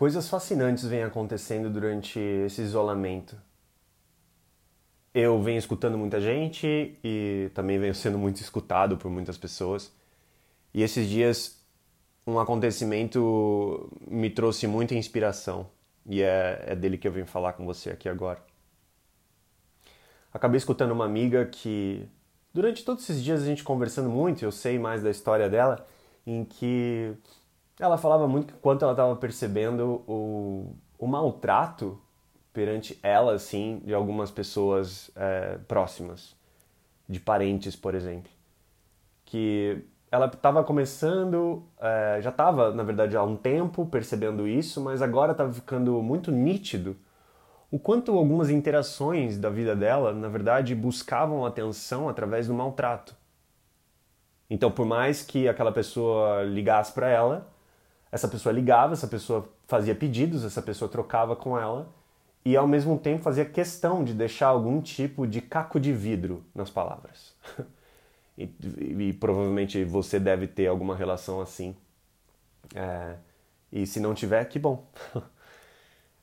Coisas fascinantes vêm acontecendo durante esse isolamento. Eu venho escutando muita gente e também venho sendo muito escutado por muitas pessoas. E esses dias um acontecimento me trouxe muita inspiração e é, é dele que eu venho falar com você aqui agora. Acabei escutando uma amiga que, durante todos esses dias a gente conversando muito, eu sei mais da história dela, em que ela falava muito quanto ela estava percebendo o, o maltrato perante ela, assim, de algumas pessoas é, próximas, de parentes, por exemplo. Que ela estava começando, é, já estava, na verdade, há um tempo percebendo isso, mas agora estava ficando muito nítido o quanto algumas interações da vida dela, na verdade, buscavam atenção através do maltrato. Então, por mais que aquela pessoa ligasse para ela, essa pessoa ligava, essa pessoa fazia pedidos, essa pessoa trocava com ela e ao mesmo tempo fazia questão de deixar algum tipo de caco de vidro nas palavras. e, e, provavelmente você deve ter alguma relação assim. É, e se não tiver, que bom.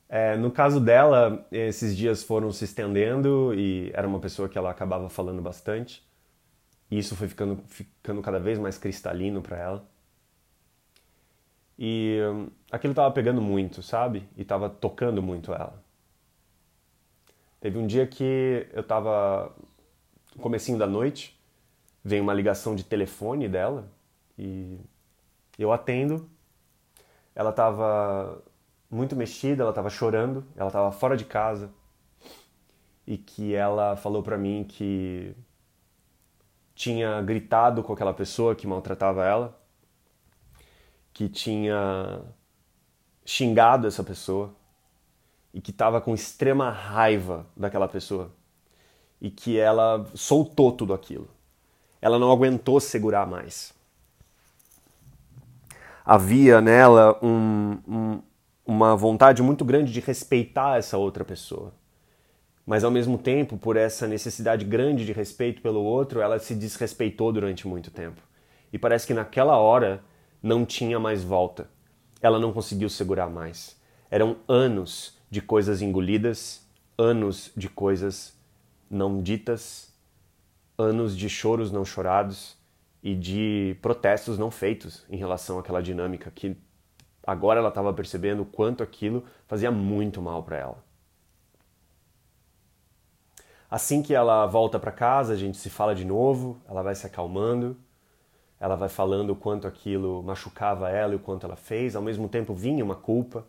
É, no caso dela, esses dias foram se estendendo e era uma pessoa que ela acabava falando bastante. E isso foi ficando, ficando cada vez mais cristalino para ela. E hum, aquilo estava pegando muito, sabe? E estava tocando muito ela. Teve um dia que eu estava no comecinho da noite, vem uma ligação de telefone dela e eu atendo. Ela estava muito mexida, ela estava chorando, ela estava fora de casa e que ela falou para mim que tinha gritado com aquela pessoa que maltratava ela que tinha xingado essa pessoa e que estava com extrema raiva daquela pessoa e que ela soltou tudo aquilo. Ela não aguentou segurar mais. Havia nela um, um, uma vontade muito grande de respeitar essa outra pessoa. Mas ao mesmo tempo, por essa necessidade grande de respeito pelo outro, ela se desrespeitou durante muito tempo. E parece que naquela hora não tinha mais volta. Ela não conseguiu segurar mais. Eram anos de coisas engolidas, anos de coisas não ditas, anos de choros não chorados e de protestos não feitos em relação àquela dinâmica que agora ela estava percebendo o quanto aquilo fazia muito mal para ela. Assim que ela volta para casa, a gente se fala de novo, ela vai se acalmando ela vai falando o quanto aquilo machucava ela e o quanto ela fez, ao mesmo tempo vinha uma culpa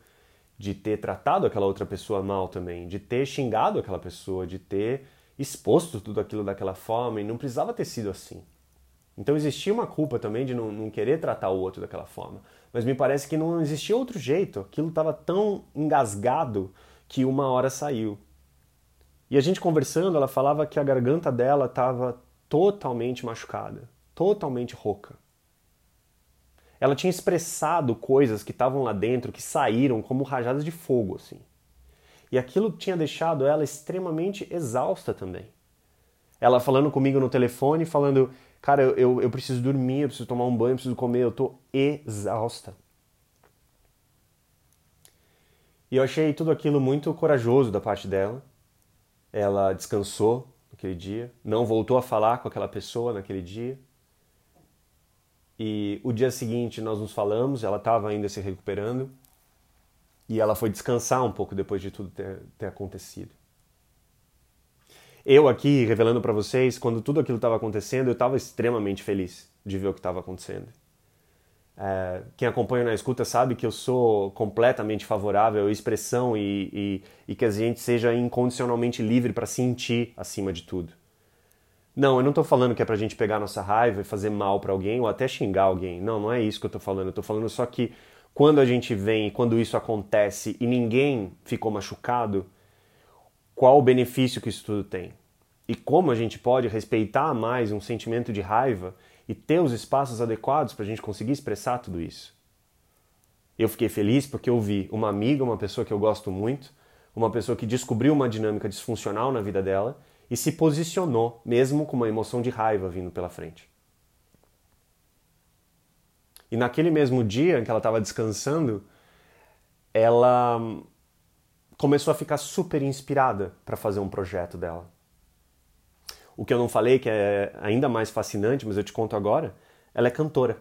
de ter tratado aquela outra pessoa mal também, de ter xingado aquela pessoa, de ter exposto tudo aquilo daquela forma e não precisava ter sido assim. Então existia uma culpa também de não, não querer tratar o outro daquela forma, mas me parece que não existia outro jeito, aquilo estava tão engasgado que uma hora saiu. E a gente conversando, ela falava que a garganta dela estava totalmente machucada totalmente rouca. Ela tinha expressado coisas que estavam lá dentro, que saíram como rajadas de fogo, assim. E aquilo tinha deixado ela extremamente exausta também. Ela falando comigo no telefone, falando: Cara, eu, eu, eu preciso dormir, eu preciso tomar um banho, eu preciso comer, eu tô exausta. E eu achei tudo aquilo muito corajoso da parte dela. Ela descansou naquele dia, não voltou a falar com aquela pessoa naquele dia. E o dia seguinte nós nos falamos, ela estava ainda se recuperando e ela foi descansar um pouco depois de tudo ter, ter acontecido. Eu aqui revelando para vocês, quando tudo aquilo estava acontecendo, eu estava extremamente feliz de ver o que estava acontecendo. É, quem acompanha na escuta sabe que eu sou completamente favorável à expressão e, e, e que a gente seja incondicionalmente livre para sentir acima de tudo. Não, eu não estou falando que é para a gente pegar nossa raiva e fazer mal para alguém ou até xingar alguém. Não, não é isso que eu estou falando. Eu estou falando só que quando a gente vem quando isso acontece e ninguém ficou machucado, qual o benefício que isso tudo tem? E como a gente pode respeitar mais um sentimento de raiva e ter os espaços adequados para a gente conseguir expressar tudo isso? Eu fiquei feliz porque eu vi uma amiga, uma pessoa que eu gosto muito, uma pessoa que descobriu uma dinâmica disfuncional na vida dela e se posicionou, mesmo com uma emoção de raiva vindo pela frente. E naquele mesmo dia em que ela estava descansando, ela começou a ficar super inspirada para fazer um projeto dela. O que eu não falei, que é ainda mais fascinante, mas eu te conto agora, ela é cantora.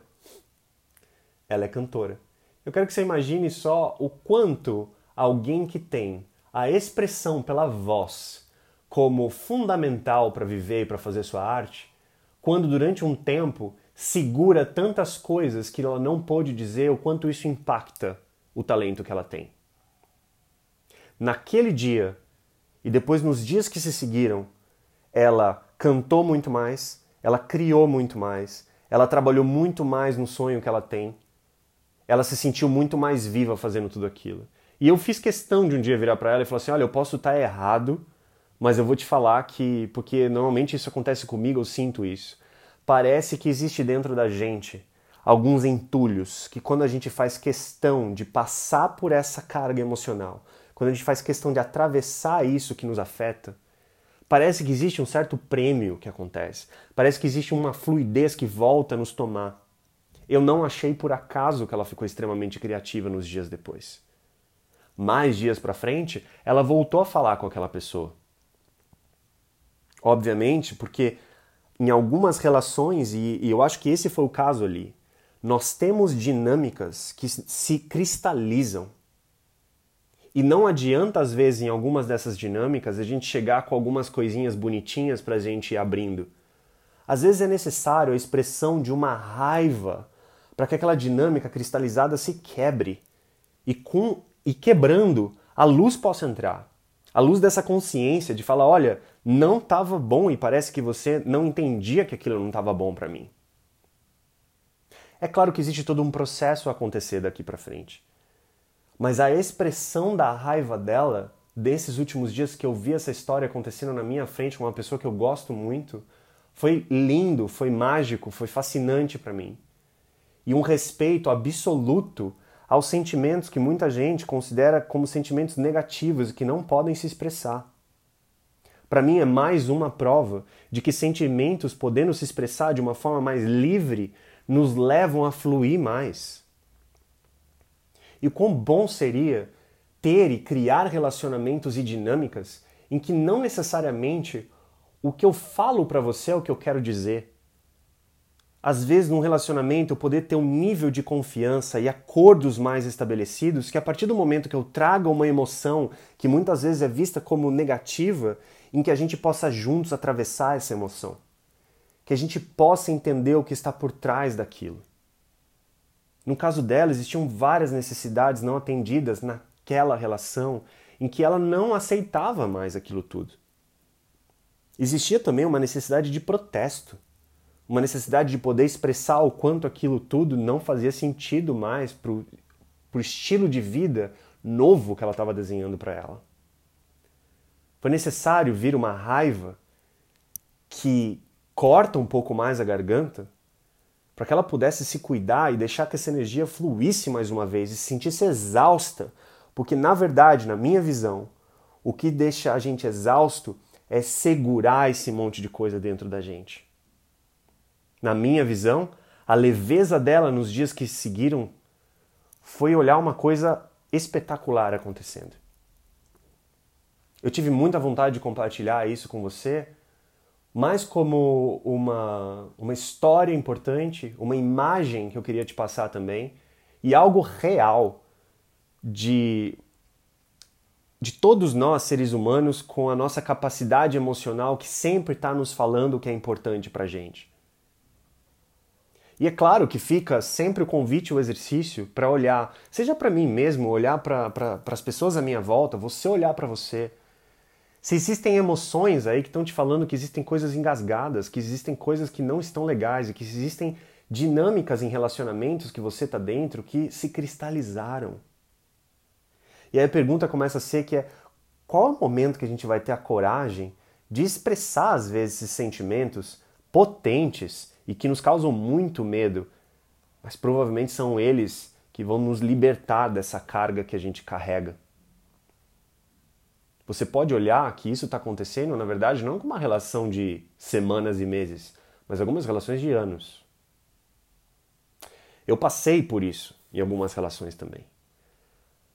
Ela é cantora. Eu quero que você imagine só o quanto alguém que tem a expressão pela voz como fundamental para viver e para fazer sua arte, quando durante um tempo segura tantas coisas que ela não pôde dizer, o quanto isso impacta o talento que ela tem naquele dia e depois nos dias que se seguiram, ela cantou muito mais, ela criou muito mais, ela trabalhou muito mais no sonho que ela tem, ela se sentiu muito mais viva fazendo tudo aquilo. E eu fiz questão de um dia virar para ela e falar assim: olha, eu posso estar errado, mas eu vou te falar que, porque normalmente isso acontece comigo, eu sinto isso. Parece que existe dentro da gente alguns entulhos que, quando a gente faz questão de passar por essa carga emocional, quando a gente faz questão de atravessar isso que nos afeta, parece que existe um certo prêmio que acontece. Parece que existe uma fluidez que volta a nos tomar. Eu não achei por acaso que ela ficou extremamente criativa nos dias depois. Mais dias para frente, ela voltou a falar com aquela pessoa. Obviamente, porque em algumas relações, e, e eu acho que esse foi o caso ali, nós temos dinâmicas que se cristalizam e não adianta, às vezes, em algumas dessas dinâmicas, a gente chegar com algumas coisinhas bonitinhas para a gente ir abrindo. Às vezes é necessário a expressão de uma raiva para que aquela dinâmica cristalizada se quebre e, com, e quebrando, a luz possa entrar. A luz dessa consciência de falar: olha, não estava bom e parece que você não entendia que aquilo não estava bom para mim. É claro que existe todo um processo a acontecer daqui para frente. Mas a expressão da raiva dela, desses últimos dias que eu vi essa história acontecendo na minha frente com uma pessoa que eu gosto muito, foi lindo, foi mágico, foi fascinante para mim. E um respeito absoluto aos sentimentos que muita gente considera como sentimentos negativos e que não podem se expressar. Para mim é mais uma prova de que sentimentos podendo se expressar de uma forma mais livre nos levam a fluir mais. E quão bom seria ter e criar relacionamentos e dinâmicas em que não necessariamente o que eu falo para você é o que eu quero dizer. Às vezes, num relacionamento, eu poder ter um nível de confiança e acordos mais estabelecidos que, a partir do momento que eu traga uma emoção que muitas vezes é vista como negativa, em que a gente possa juntos atravessar essa emoção. Que a gente possa entender o que está por trás daquilo. No caso dela, existiam várias necessidades não atendidas naquela relação em que ela não aceitava mais aquilo tudo. Existia também uma necessidade de protesto, uma necessidade de poder expressar o quanto aquilo tudo não fazia sentido mais para o estilo de vida novo que ela estava desenhando para ela. Foi necessário vir uma raiva que corta um pouco mais a garganta para que ela pudesse se cuidar e deixar que essa energia fluísse mais uma vez e se sentisse exausta, porque na verdade, na minha visão, o que deixa a gente exausto é segurar esse monte de coisa dentro da gente. Na minha visão, a leveza dela nos dias que seguiram foi olhar uma coisa espetacular acontecendo. Eu tive muita vontade de compartilhar isso com você, mais como uma, uma história importante, uma imagem que eu queria te passar também, e algo real de, de todos nós, seres humanos, com a nossa capacidade emocional que sempre está nos falando o que é importante para gente. E é claro que fica sempre o convite, o exercício para olhar, seja para mim mesmo, olhar para as pessoas à minha volta, você olhar para você se existem emoções aí que estão te falando que existem coisas engasgadas, que existem coisas que não estão legais e que existem dinâmicas em relacionamentos que você está dentro que se cristalizaram. E aí a pergunta começa a ser que é qual é o momento que a gente vai ter a coragem de expressar às vezes esses sentimentos potentes e que nos causam muito medo, mas provavelmente são eles que vão nos libertar dessa carga que a gente carrega. Você pode olhar que isso está acontecendo, na verdade, não com uma relação de semanas e meses, mas algumas relações de anos. Eu passei por isso em algumas relações também.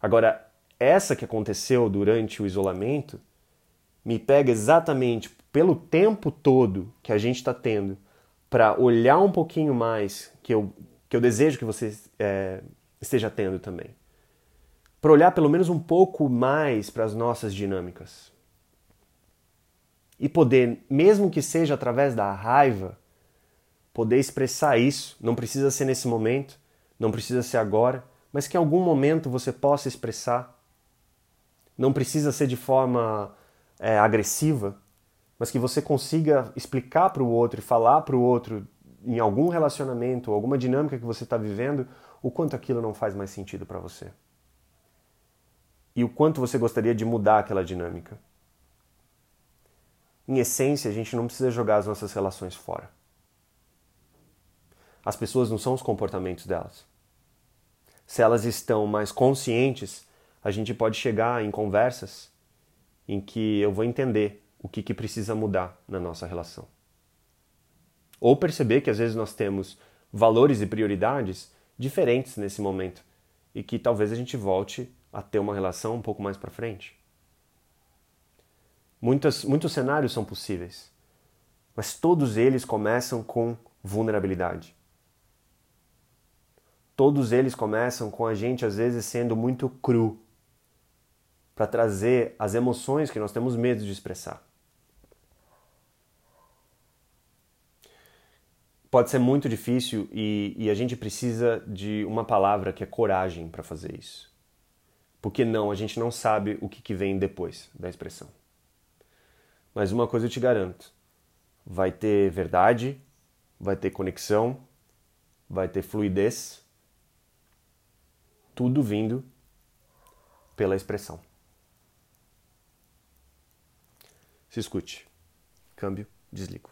Agora, essa que aconteceu durante o isolamento me pega exatamente pelo tempo todo que a gente está tendo para olhar um pouquinho mais, que eu, que eu desejo que você é, esteja tendo também. Para olhar pelo menos um pouco mais para as nossas dinâmicas. E poder, mesmo que seja através da raiva, poder expressar isso. Não precisa ser nesse momento, não precisa ser agora, mas que em algum momento você possa expressar. Não precisa ser de forma é, agressiva, mas que você consiga explicar para o outro e falar para o outro em algum relacionamento, alguma dinâmica que você está vivendo, o quanto aquilo não faz mais sentido para você. E o quanto você gostaria de mudar aquela dinâmica. Em essência, a gente não precisa jogar as nossas relações fora. As pessoas não são os comportamentos delas. Se elas estão mais conscientes, a gente pode chegar em conversas em que eu vou entender o que, que precisa mudar na nossa relação. Ou perceber que às vezes nós temos valores e prioridades diferentes nesse momento e que talvez a gente volte a ter uma relação um pouco mais para frente. Muitas, muitos cenários são possíveis, mas todos eles começam com vulnerabilidade. Todos eles começam com a gente às vezes sendo muito cru para trazer as emoções que nós temos medo de expressar. Pode ser muito difícil e, e a gente precisa de uma palavra que é coragem para fazer isso. Porque não, a gente não sabe o que, que vem depois da expressão. Mas uma coisa eu te garanto: vai ter verdade, vai ter conexão, vai ter fluidez, tudo vindo pela expressão. Se escute. Câmbio, desligo.